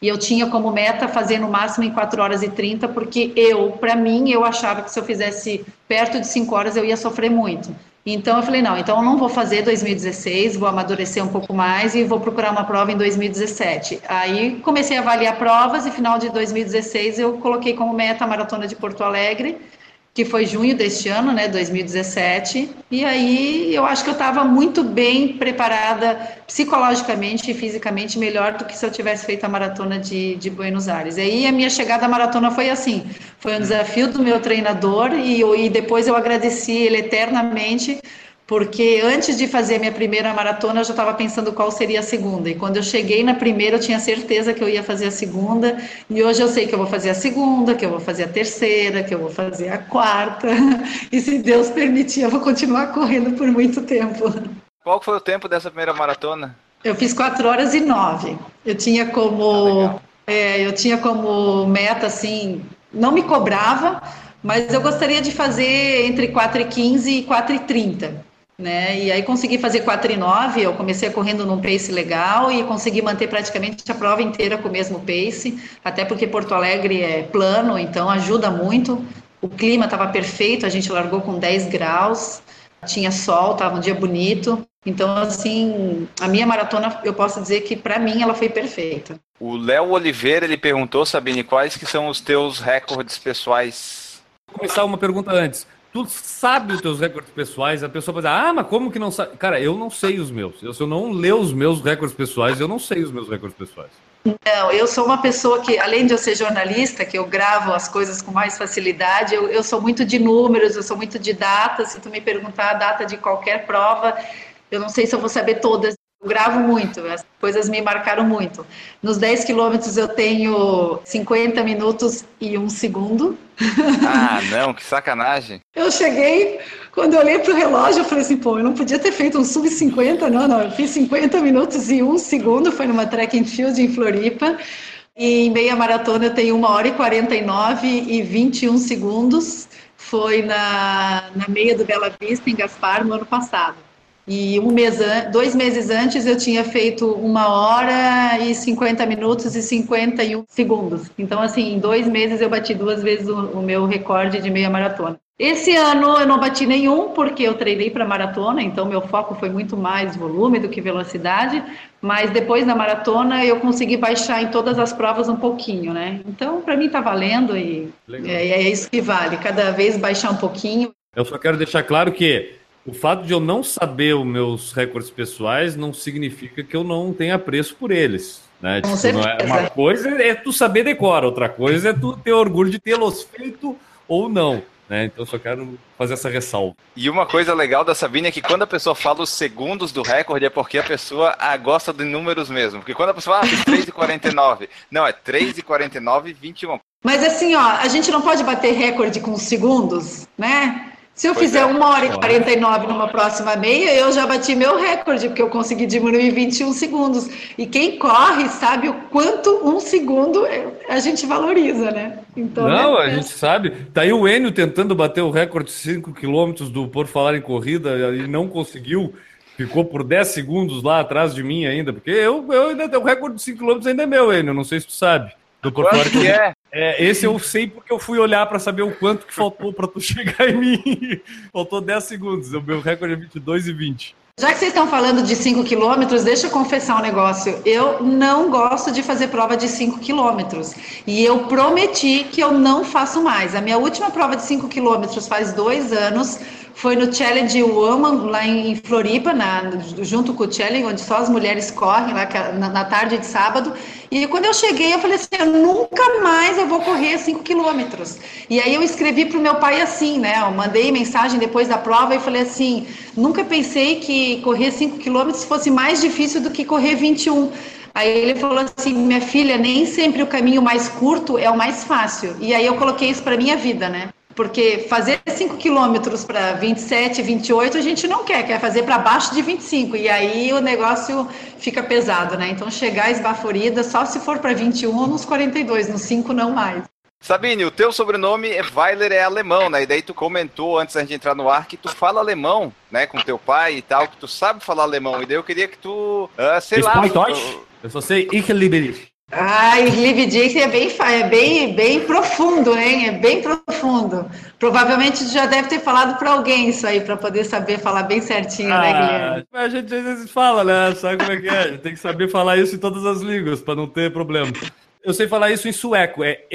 E eu tinha como meta fazer no máximo em 4 horas e 30, porque eu, para mim, eu achava que se eu fizesse perto de 5 horas eu ia sofrer muito. Então eu falei, não, então eu não vou fazer 2016, vou amadurecer um pouco mais e vou procurar uma prova em 2017. Aí comecei a avaliar provas e final de 2016 eu coloquei como meta a maratona de Porto Alegre que foi junho deste ano, né, 2017, e aí eu acho que eu estava muito bem preparada psicologicamente e fisicamente, melhor do que se eu tivesse feito a maratona de, de Buenos Aires. E aí a minha chegada à maratona foi assim, foi um desafio do meu treinador e, e depois eu agradeci ele eternamente, porque antes de fazer a minha primeira maratona eu já estava pensando qual seria a segunda. E quando eu cheguei na primeira, eu tinha certeza que eu ia fazer a segunda. E hoje eu sei que eu vou fazer a segunda, que eu vou fazer a terceira, que eu vou fazer a quarta. E se Deus permitir, eu vou continuar correndo por muito tempo. Qual foi o tempo dessa primeira maratona? Eu fiz 4 horas e 9. Eu tinha como ah, é, eu tinha como meta assim, não me cobrava, mas eu gostaria de fazer entre 4 e 15 e 4 e 30 né? E aí consegui fazer 4 e 9, eu comecei correndo num pace legal e consegui manter praticamente a prova inteira com o mesmo pace, até porque Porto Alegre é plano, então ajuda muito. O clima estava perfeito, a gente largou com 10 graus, tinha sol, estava um dia bonito. Então, assim, a minha maratona, eu posso dizer que para mim ela foi perfeita. O Léo Oliveira, ele perguntou, Sabine, quais que são os teus recordes pessoais? Vou começar uma pergunta antes tu sabe os teus recordes pessoais, a pessoa vai dizer, ah, mas como que não sabe? Cara, eu não sei os meus. Eu, se eu não ler os meus recordes pessoais, eu não sei os meus recordes pessoais. Não, eu sou uma pessoa que, além de eu ser jornalista, que eu gravo as coisas com mais facilidade, eu, eu sou muito de números, eu sou muito de datas. Se tu me perguntar a data de qualquer prova, eu não sei se eu vou saber todas. Eu gravo muito, as coisas me marcaram muito. Nos 10 quilômetros eu tenho 50 minutos e um segundo. Ah, não, que sacanagem. Eu cheguei, quando eu olhei para o relógio, eu falei assim, pô, eu não podia ter feito um sub-50, não, não. Eu fiz 50 minutos e um segundo, foi numa track and field em Floripa. E em meia maratona eu tenho 1 hora e 49 e 21 segundos. Foi na, na meia do Bela Vista, em Gaspar, no ano passado. E um mês, dois meses antes eu tinha feito uma hora e 50 minutos e 51 segundos. Então, assim, em dois meses eu bati duas vezes o, o meu recorde de meia maratona. Esse ano eu não bati nenhum porque eu treinei para maratona, então meu foco foi muito mais volume do que velocidade. Mas depois da maratona eu consegui baixar em todas as provas um pouquinho, né? Então para mim está valendo e é, é isso que vale. Cada vez baixar um pouquinho. Eu só quero deixar claro que o fato de eu não saber os meus recordes pessoais não significa que eu não tenha preço por eles. Né? Com tipo, é, uma coisa é tu saber decora, outra coisa é tu ter orgulho de tê-los feito ou não. Né? Então só quero fazer essa ressalva. E uma coisa legal da Sabine é que quando a pessoa fala os segundos do recorde é porque a pessoa ah, gosta de números mesmo. Porque quando a pessoa fala, ah, 3,49. Não, é 3,49 e 21. Mas assim, ó, a gente não pode bater recorde com segundos, né? Se eu pois fizer é. 1 hora e 49 numa próxima meia, eu já bati meu recorde, porque eu consegui diminuir 21 segundos. E quem corre sabe o quanto um segundo a gente valoriza, né? Então, Não, é a gente sabe. Tá aí o Enio tentando bater o recorde de 5 quilômetros do Por Falar em Corrida e não conseguiu. Ficou por 10 segundos lá atrás de mim ainda, porque eu, eu ainda tenho o recorde de 5 quilômetros ainda é meu, Enio, não sei se tu sabe. Do em Corrida. É? É, esse eu sei porque eu fui olhar para saber o quanto que faltou para tu chegar em mim. Faltou 10 segundos. O meu recorde é 22 e 20. Já que vocês estão falando de 5 quilômetros, deixa eu confessar um negócio. Eu não gosto de fazer prova de 5 quilômetros. E eu prometi que eu não faço mais. A minha última prova de 5 quilômetros faz dois anos foi no Challenge Woman, lá em Floripa, na, junto com o Challenge, onde só as mulheres correm, lá é na, na, tarde de sábado. E quando eu cheguei, eu falei assim: eu nunca mais eu vou correr 5 quilômetros. E aí eu escrevi para o meu pai assim, né? Eu mandei mensagem depois da prova e falei assim: nunca pensei que correr 5 quilômetros fosse mais difícil do que correr 21. Aí ele falou assim: minha filha, nem sempre o caminho mais curto é o mais fácil. E aí eu coloquei isso para minha vida, né? Porque fazer 5 quilômetros para 27, 28 a gente não quer, quer fazer para baixo de 25, e aí o negócio fica pesado, né? Então chegar esbaforida só se for para 21 ou nos 42, nos 5 não mais. Sabine, o teu sobrenome é Weiler é alemão, né? E daí tu comentou antes da gente entrar no ar que tu fala alemão, né? Com teu pai e tal, que tu sabe falar alemão. E daí eu queria que tu, uh, sei lá... Eu só sei Ich liebe dich. Ai, Live Dixie é bem, é bem, bem profundo, hein? É bem profundo. Provavelmente já deve ter falado para alguém isso aí, para poder saber falar bem certinho, né, ah, né, Guilherme? A gente às vezes fala, né? Sabe como é que é? A gente tem que saber falar isso em todas as línguas, para não ter problema. Eu sei falar isso em sueco, é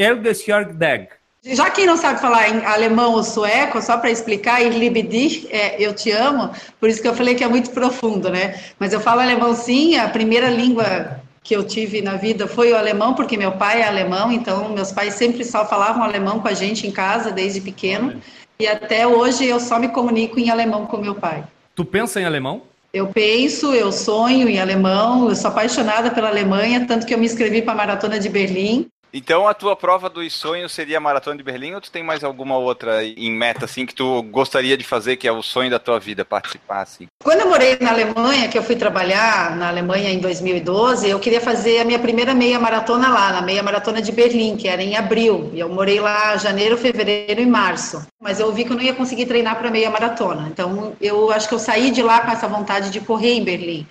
Dag. Já quem não sabe falar em alemão ou sueco, só para explicar, Ich liebe dich, é, eu te amo, por isso que eu falei que é muito profundo, né? Mas eu falo alemão sim, a primeira língua que eu tive na vida foi o alemão, porque meu pai é alemão, então meus pais sempre só falavam alemão com a gente em casa desde pequeno. E até hoje eu só me comunico em alemão com meu pai. Tu pensa em alemão? Eu penso, eu sonho em alemão, eu sou apaixonada pela Alemanha, tanto que eu me inscrevi para a Maratona de Berlim. Então a tua prova dos sonhos seria a Maratona de Berlim ou tu tem mais alguma outra em meta, assim, que tu gostaria de fazer, que é o sonho da tua vida, participar, assim? Quando eu morei na Alemanha, que eu fui trabalhar na Alemanha em 2012, eu queria fazer a minha primeira meia maratona lá, na meia maratona de Berlim, que era em abril. E eu morei lá janeiro, fevereiro e março. Mas eu vi que eu não ia conseguir treinar para meia maratona. Então eu acho que eu saí de lá com essa vontade de correr em Berlim.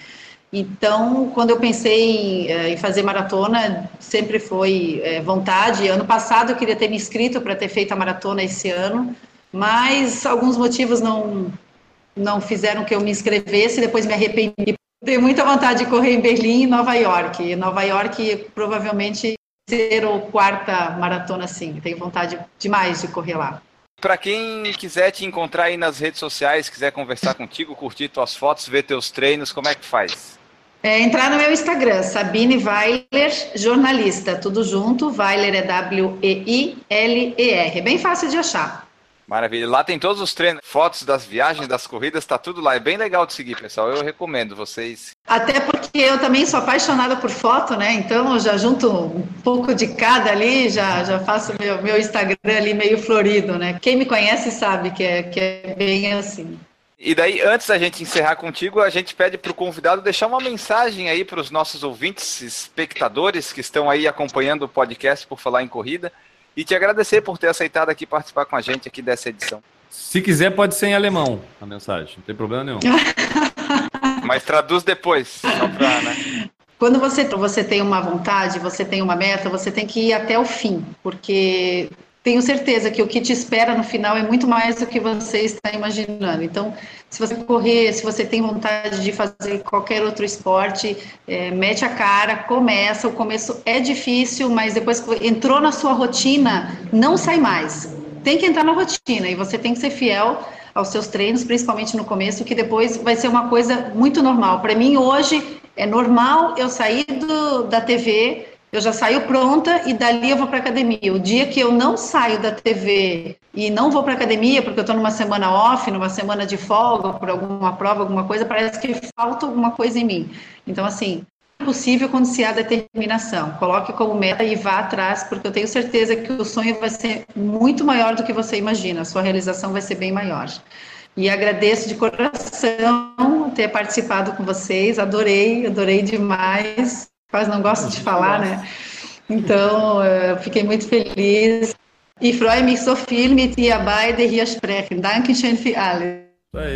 Então, quando eu pensei em, eh, em fazer maratona, sempre foi é, vontade. Ano passado eu queria ter me inscrito para ter feito a maratona esse ano, mas alguns motivos não, não fizeram que eu me inscrevesse. Depois me arrependi. Tenho muita vontade de correr em Berlim e Nova York. E Nova York provavelmente ser a quarta maratona, sim. Tenho vontade demais de correr lá. Para quem quiser te encontrar aí nas redes sociais, quiser conversar contigo, curtir tuas fotos, ver teus treinos, como é que faz? É, entrar no meu Instagram, Sabine Weiler, jornalista, tudo junto. Weiler é W-E-I-L-E-R. É bem fácil de achar. Maravilha. Lá tem todos os treinos, fotos das viagens, das corridas, tá tudo lá. É bem legal de seguir, pessoal. Eu recomendo vocês. Até porque eu também sou apaixonada por foto, né? Então eu já junto um pouco de cada ali, já, já faço meu, meu Instagram ali meio florido, né? Quem me conhece sabe que é, que é bem assim. E daí, antes da gente encerrar contigo, a gente pede para o convidado deixar uma mensagem aí para os nossos ouvintes, espectadores que estão aí acompanhando o podcast por falar em corrida e te agradecer por ter aceitado aqui participar com a gente aqui dessa edição. Se quiser, pode ser em alemão a mensagem, não tem problema nenhum. Mas traduz depois, só pra, né? Quando você, você tem uma vontade, você tem uma meta, você tem que ir até o fim, porque tenho certeza que o que te espera no final é muito mais do que você está imaginando. Então, se você correr, se você tem vontade de fazer qualquer outro esporte, é, mete a cara, começa. O começo é difícil, mas depois que entrou na sua rotina, não sai mais. Tem que entrar na rotina e você tem que ser fiel aos seus treinos, principalmente no começo, que depois vai ser uma coisa muito normal. Para mim, hoje, é normal eu sair do, da TV eu já saio pronta e dali eu vou para academia. O dia que eu não saio da TV e não vou para academia porque eu estou numa semana off, numa semana de folga por alguma prova, alguma coisa, parece que falta alguma coisa em mim. Então, assim, é possível quando se há determinação. Coloque como meta e vá atrás, porque eu tenho certeza que o sonho vai ser muito maior do que você imagina. A sua realização vai ser bem maior. E agradeço de coração ter participado com vocês. Adorei, adorei demais quase não gosto de falar, né? Então, eu fiquei muito feliz. E freue mich so viel mit ihr beide hier sprechen. Dankeschön für alles.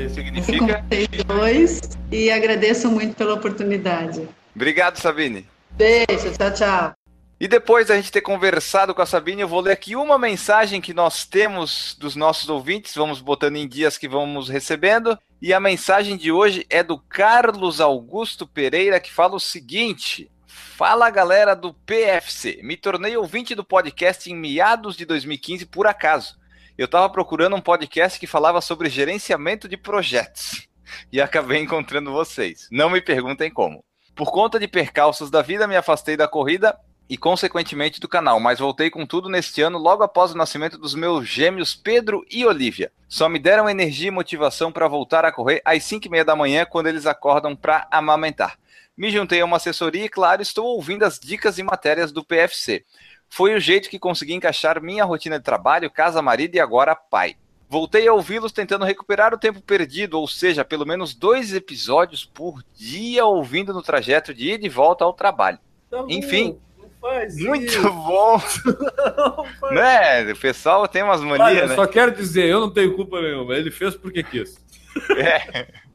Isso significa. Dois, e agradeço muito pela oportunidade. Obrigado, Sabine. Beijo, tchau, tchau. E depois da gente ter conversado com a Sabine, eu vou ler aqui uma mensagem que nós temos dos nossos ouvintes, vamos botando em dias que vamos recebendo. E a mensagem de hoje é do Carlos Augusto Pereira, que fala o seguinte: Fala galera do PFC, me tornei ouvinte do podcast em meados de 2015 por acaso. Eu estava procurando um podcast que falava sobre gerenciamento de projetos e acabei encontrando vocês. Não me perguntem como. Por conta de percalços da vida, me afastei da corrida e, consequentemente, do canal, mas voltei com tudo neste ano logo após o nascimento dos meus gêmeos Pedro e Olivia. Só me deram energia e motivação para voltar a correr às 5 e meia da manhã, quando eles acordam para amamentar. Me juntei a uma assessoria e, claro, estou ouvindo as dicas e matérias do PFC. Foi o jeito que consegui encaixar minha rotina de trabalho, casa, marido e agora pai. Voltei a ouvi-los tentando recuperar o tempo perdido, ou seja, pelo menos dois episódios por dia ouvindo no trajeto de ir de volta ao trabalho. Tá Enfim, muito isso. bom. né? O pessoal tem umas manias, Olha, né? Só quero dizer, eu não tenho culpa nenhuma. Ele fez porque quis. É.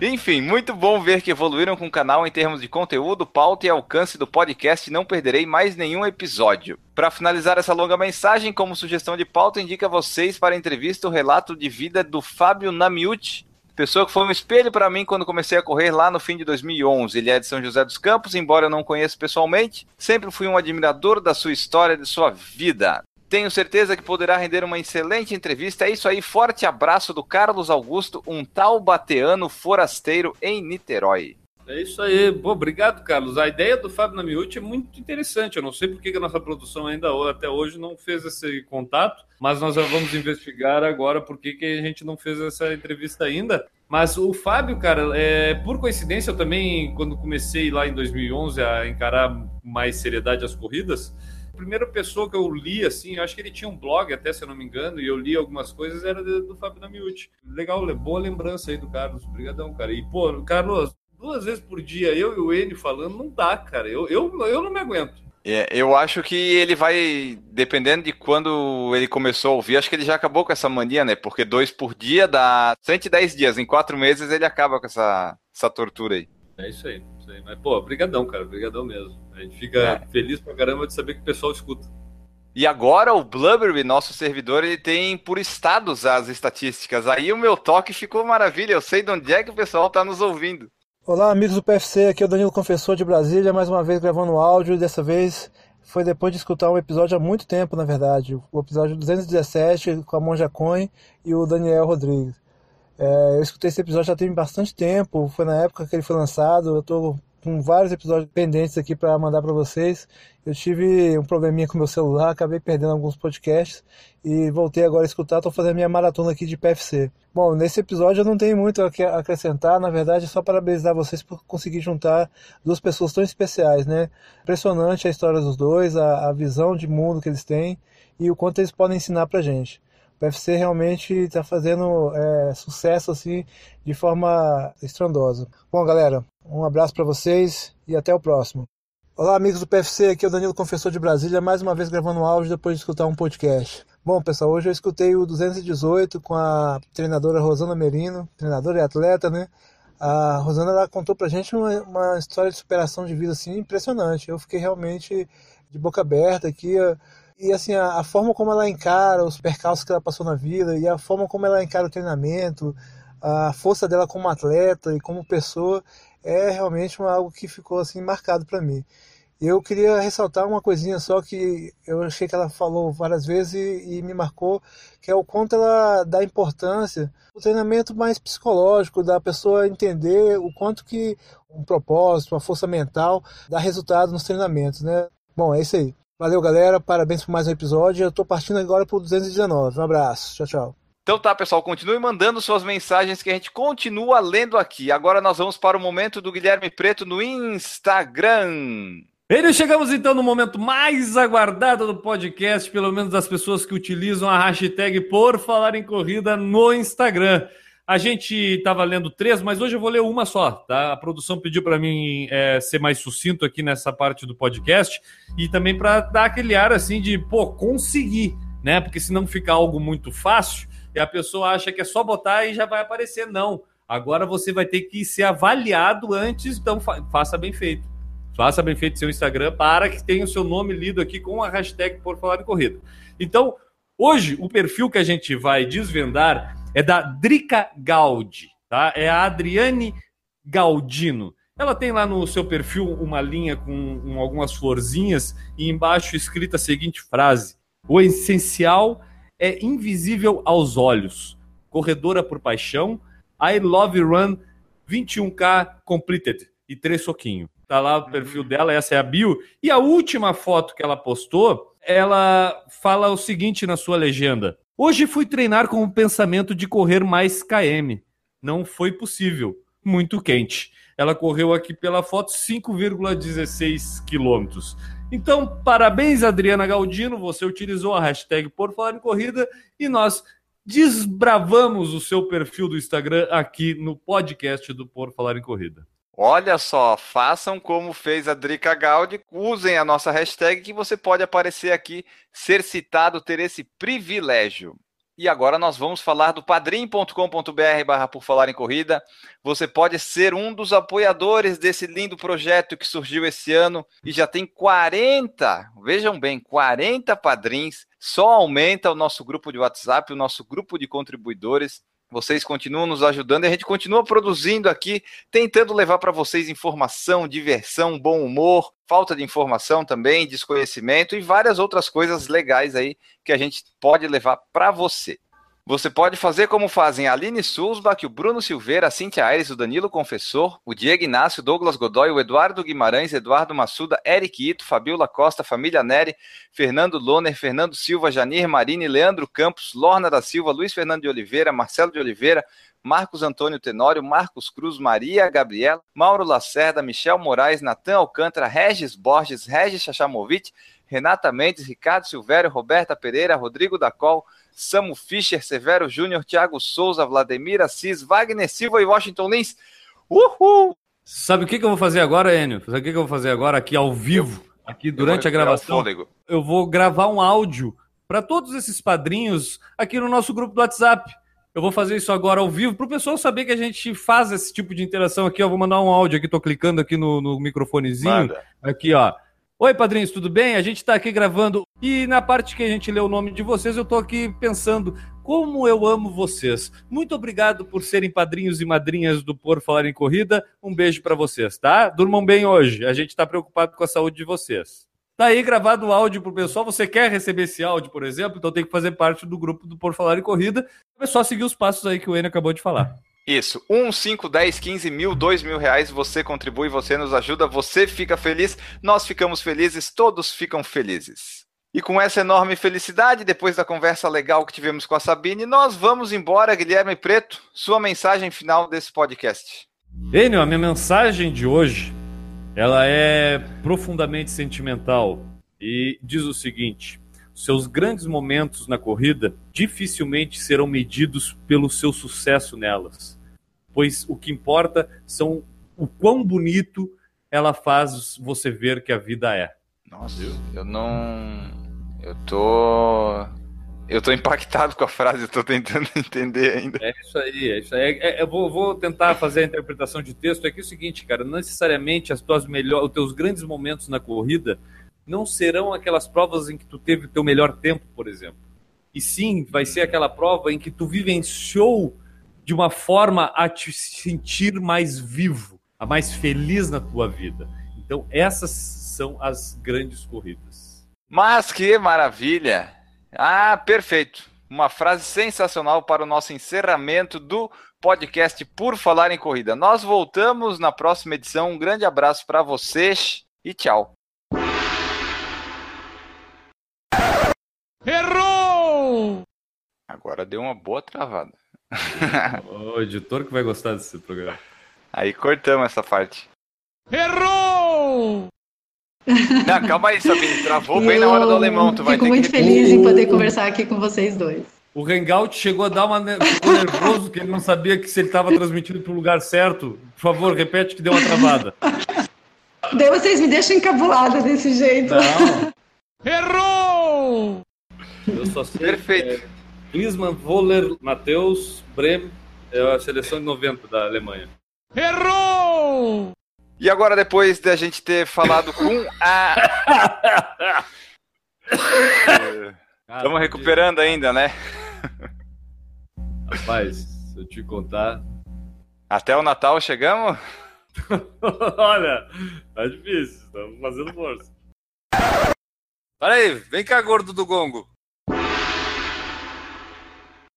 Enfim, muito bom ver que evoluíram com o canal em termos de conteúdo, pauta e alcance do podcast. Não perderei mais nenhum episódio. Para finalizar essa longa mensagem, como sugestão de pauta, indica vocês para a entrevista o relato de vida do Fábio Namiuti, pessoa que foi um espelho para mim quando comecei a correr lá no fim de 2011. Ele é de São José dos Campos, embora eu não conheça pessoalmente, sempre fui um admirador da sua história e de sua vida. Tenho certeza que poderá render uma excelente entrevista. É isso aí, forte abraço do Carlos Augusto, um tal bateano forasteiro em Niterói. É isso aí. Bom, obrigado, Carlos. A ideia do Fábio Namiuti é muito interessante. Eu não sei por que a nossa produção ainda até hoje não fez esse contato, mas nós vamos investigar agora por que, que a gente não fez essa entrevista ainda. Mas o Fábio, cara, é, por coincidência, eu também, quando comecei lá em 2011 a encarar mais seriedade as corridas, primeira pessoa que eu li, assim, eu acho que ele tinha um blog até, se eu não me engano, e eu li algumas coisas, era do, do Fábio Namiuti. Legal, boa lembrança aí do Carlos. Obrigadão, cara. E, pô, Carlos, duas vezes por dia, eu e o Enio falando, não dá, cara. Eu, eu, eu não me aguento. É, eu acho que ele vai, dependendo de quando ele começou a ouvir, acho que ele já acabou com essa mania, né? Porque dois por dia dá 110 dias. Em quatro meses ele acaba com essa, essa tortura aí. É isso aí, isso aí. Mas, pô, brigadão, cara. Brigadão mesmo. A gente fica é. feliz pra caramba de saber que o pessoal escuta. E agora o Blubberby, nosso servidor, ele tem por estados as estatísticas. Aí o meu toque ficou maravilha. Eu sei de onde é que o pessoal tá nos ouvindo. Olá, amigos do PFC. Aqui é o Danilo Confessor de Brasília, mais uma vez gravando áudio. Dessa vez foi depois de escutar um episódio há muito tempo, na verdade. O episódio 217 com a Monja Coin e o Daniel Rodrigues. É, eu escutei esse episódio já tem bastante tempo, foi na época que ele foi lançado. Eu estou com vários episódios pendentes aqui para mandar para vocês. Eu tive um probleminha com meu celular, acabei perdendo alguns podcasts e voltei agora a escutar. Estou fazendo minha maratona aqui de PFC. Bom, nesse episódio eu não tenho muito a acrescentar, na verdade, é só parabenizar vocês por conseguir juntar duas pessoas tão especiais, né? Impressionante a história dos dois, a, a visão de mundo que eles têm e o quanto eles podem ensinar para gente. O UFC realmente está fazendo é, sucesso assim de forma estrondosa. Bom, galera, um abraço para vocês e até o próximo. Olá, amigos do PFC, aqui é o Danilo Confessor de Brasília, mais uma vez gravando um áudio depois de escutar um podcast. Bom, pessoal, hoje eu escutei o 218 com a treinadora Rosana Merino, treinadora e atleta, né? A Rosana ela contou pra gente uma, uma história de superação de vida assim impressionante. Eu fiquei realmente de boca aberta aqui. E assim, a, a, forma como ela encara os percalços que ela passou na vida e a forma como ela encara o treinamento, a força dela como atleta e como pessoa é realmente uma, algo que ficou assim marcado para mim. Eu queria ressaltar uma coisinha só que eu achei que ela falou várias vezes e, e me marcou, que é o quanto ela dá importância o treinamento mais psicológico, da pessoa entender o quanto que um propósito, uma força mental dá resultado nos treinamentos, né? Bom, é isso aí. Valeu, galera. Parabéns por mais um episódio. Eu estou partindo agora para o 219. Um abraço. Tchau, tchau. Então tá, pessoal, continue mandando suas mensagens que a gente continua lendo aqui. Agora nós vamos para o momento do Guilherme Preto no Instagram. E chegamos então no momento mais aguardado do podcast, pelo menos das pessoas que utilizam a hashtag por falar em corrida no Instagram. A gente estava lendo três, mas hoje eu vou ler uma só, tá? A produção pediu para mim é, ser mais sucinto aqui nessa parte do podcast e também para dar aquele ar assim de, pô, conseguir, né? Porque senão fica algo muito fácil e a pessoa acha que é só botar e já vai aparecer. Não. Agora você vai ter que ser avaliado antes, então fa faça bem feito. Faça bem feito seu Instagram para que tenha o seu nome lido aqui com a hashtag por falar em corrida. Então, hoje o perfil que a gente vai desvendar é da Drica Gaudi, tá? É a Adriane Galdino. Ela tem lá no seu perfil uma linha com, com algumas florzinhas e embaixo escrita a seguinte frase: O essencial é invisível aos olhos. Corredora por paixão, I love run 21k completed e três soquinho. Tá lá o perfil dela, essa é a bio. E a última foto que ela postou, ela fala o seguinte na sua legenda: Hoje fui treinar com o pensamento de correr mais KM. Não foi possível. Muito quente. Ela correu aqui pela foto 5,16 quilômetros. Então, parabéns, Adriana Galdino. Você utilizou a hashtag Por Falar em Corrida e nós desbravamos o seu perfil do Instagram aqui no podcast do Por Falar em Corrida. Olha só, façam como fez a Drica Gaudi, usem a nossa hashtag que você pode aparecer aqui, ser citado, ter esse privilégio. E agora nós vamos falar do padrim.com.br barra por falar em corrida. Você pode ser um dos apoiadores desse lindo projeto que surgiu esse ano e já tem 40, vejam bem, 40 padrinhos. Só aumenta o nosso grupo de WhatsApp, o nosso grupo de contribuidores. Vocês continuam nos ajudando e a gente continua produzindo aqui, tentando levar para vocês informação, diversão, bom humor, falta de informação também, desconhecimento e várias outras coisas legais aí que a gente pode levar para você. Você pode fazer como fazem a Aline Sulzbach, o Bruno Silveira, a Cintia Aires, o Danilo Confessor, o Diego Inácio, Douglas Godoy, o Eduardo Guimarães, Eduardo Massuda, Eric Ito, Fabiola Costa, Família Neri, Fernando Loner, Fernando Silva, Janir Marini, Leandro Campos, Lorna da Silva, Luiz Fernando de Oliveira, Marcelo de Oliveira, Marcos Antônio Tenório, Marcos Cruz, Maria Gabriela, Mauro Lacerda, Michel Moraes, Natan Alcântara, Regis Borges, Regis Chachamovic, Renata Mendes, Ricardo Silvério, Roberta Pereira, Rodrigo Dacol, Samu Fischer, Severo Júnior, Thiago Souza, Vladimir Assis, Wagner Silva e Washington Lins. Uhul! Sabe o que, que eu vou fazer agora, Enio? Sabe o que, que eu vou fazer agora aqui ao vivo, aqui durante a gravação? Eu vou gravar um áudio para todos esses padrinhos aqui no nosso grupo do WhatsApp. Eu vou fazer isso agora ao vivo para o pessoal saber que a gente faz esse tipo de interação aqui. Eu vou mandar um áudio aqui, tô clicando aqui no, no microfonezinho. Manda. Aqui, ó. Oi, padrinhos, tudo bem? A gente está aqui gravando e na parte que a gente lê o nome de vocês, eu estou aqui pensando como eu amo vocês. Muito obrigado por serem padrinhos e madrinhas do Por Falar em Corrida. Um beijo para vocês, tá? Durmam bem hoje. A gente está preocupado com a saúde de vocês. Tá aí gravado o áudio pro pessoal. Você quer receber esse áudio, por exemplo? Então tem que fazer parte do grupo do Por Falar em Corrida. É só seguir os passos aí que o Enio acabou de falar. Isso, 1, 5, 10, 15 mil, 2 mil reais, você contribui, você nos ajuda, você fica feliz, nós ficamos felizes, todos ficam felizes. E com essa enorme felicidade, depois da conversa legal que tivemos com a Sabine, nós vamos embora, Guilherme Preto, sua mensagem final desse podcast. Enio, a minha mensagem de hoje, ela é profundamente sentimental e diz o seguinte: seus grandes momentos na corrida dificilmente serão medidos pelo seu sucesso nelas, pois o que importa são o quão bonito ela faz você ver que a vida é. Nossa, eu, eu não. Eu tô. Eu tô impactado com a frase, eu tô tentando entender ainda. É isso aí, é isso aí. É, é, eu vou, vou, tentar fazer a interpretação de texto. É que é o seguinte, cara, não necessariamente as tuas melhor, os teus grandes momentos na corrida não serão aquelas provas em que tu teve o teu melhor tempo, por exemplo. E sim, vai ser aquela prova em que tu vivenciou de uma forma a te sentir mais vivo, a mais feliz na tua vida. Então, essas são as grandes corridas. Mas que maravilha! Ah, perfeito! Uma frase sensacional para o nosso encerramento do podcast Por Falar em Corrida. Nós voltamos na próxima edição. Um grande abraço para vocês e tchau. Errou! Agora deu uma boa travada. o editor que vai gostar desse programa. Aí cortamos essa parte. Errou! Não, calma aí, Sabine. Travou bem na hora do alemão. Tu vai fico muito que... feliz em poder conversar aqui com vocês dois. O Hangout chegou a dar uma. Ficou nervoso que ele não sabia que se ele estava transmitindo para o lugar certo. Por favor, repete que deu uma travada. Daí vocês me deixam encabulada desse jeito. Não. Errou! Eu só sei. Perfeito. É, Voller, Matheus, Brem, é a seleção de 90 da Alemanha. Errou! E agora, depois da gente ter falado com a. Estamos recuperando ainda, né? Rapaz, se eu te contar. Até o Natal chegamos? Olha, tá difícil, estamos fazendo força. Para aí, vem cá, gordo do gongo.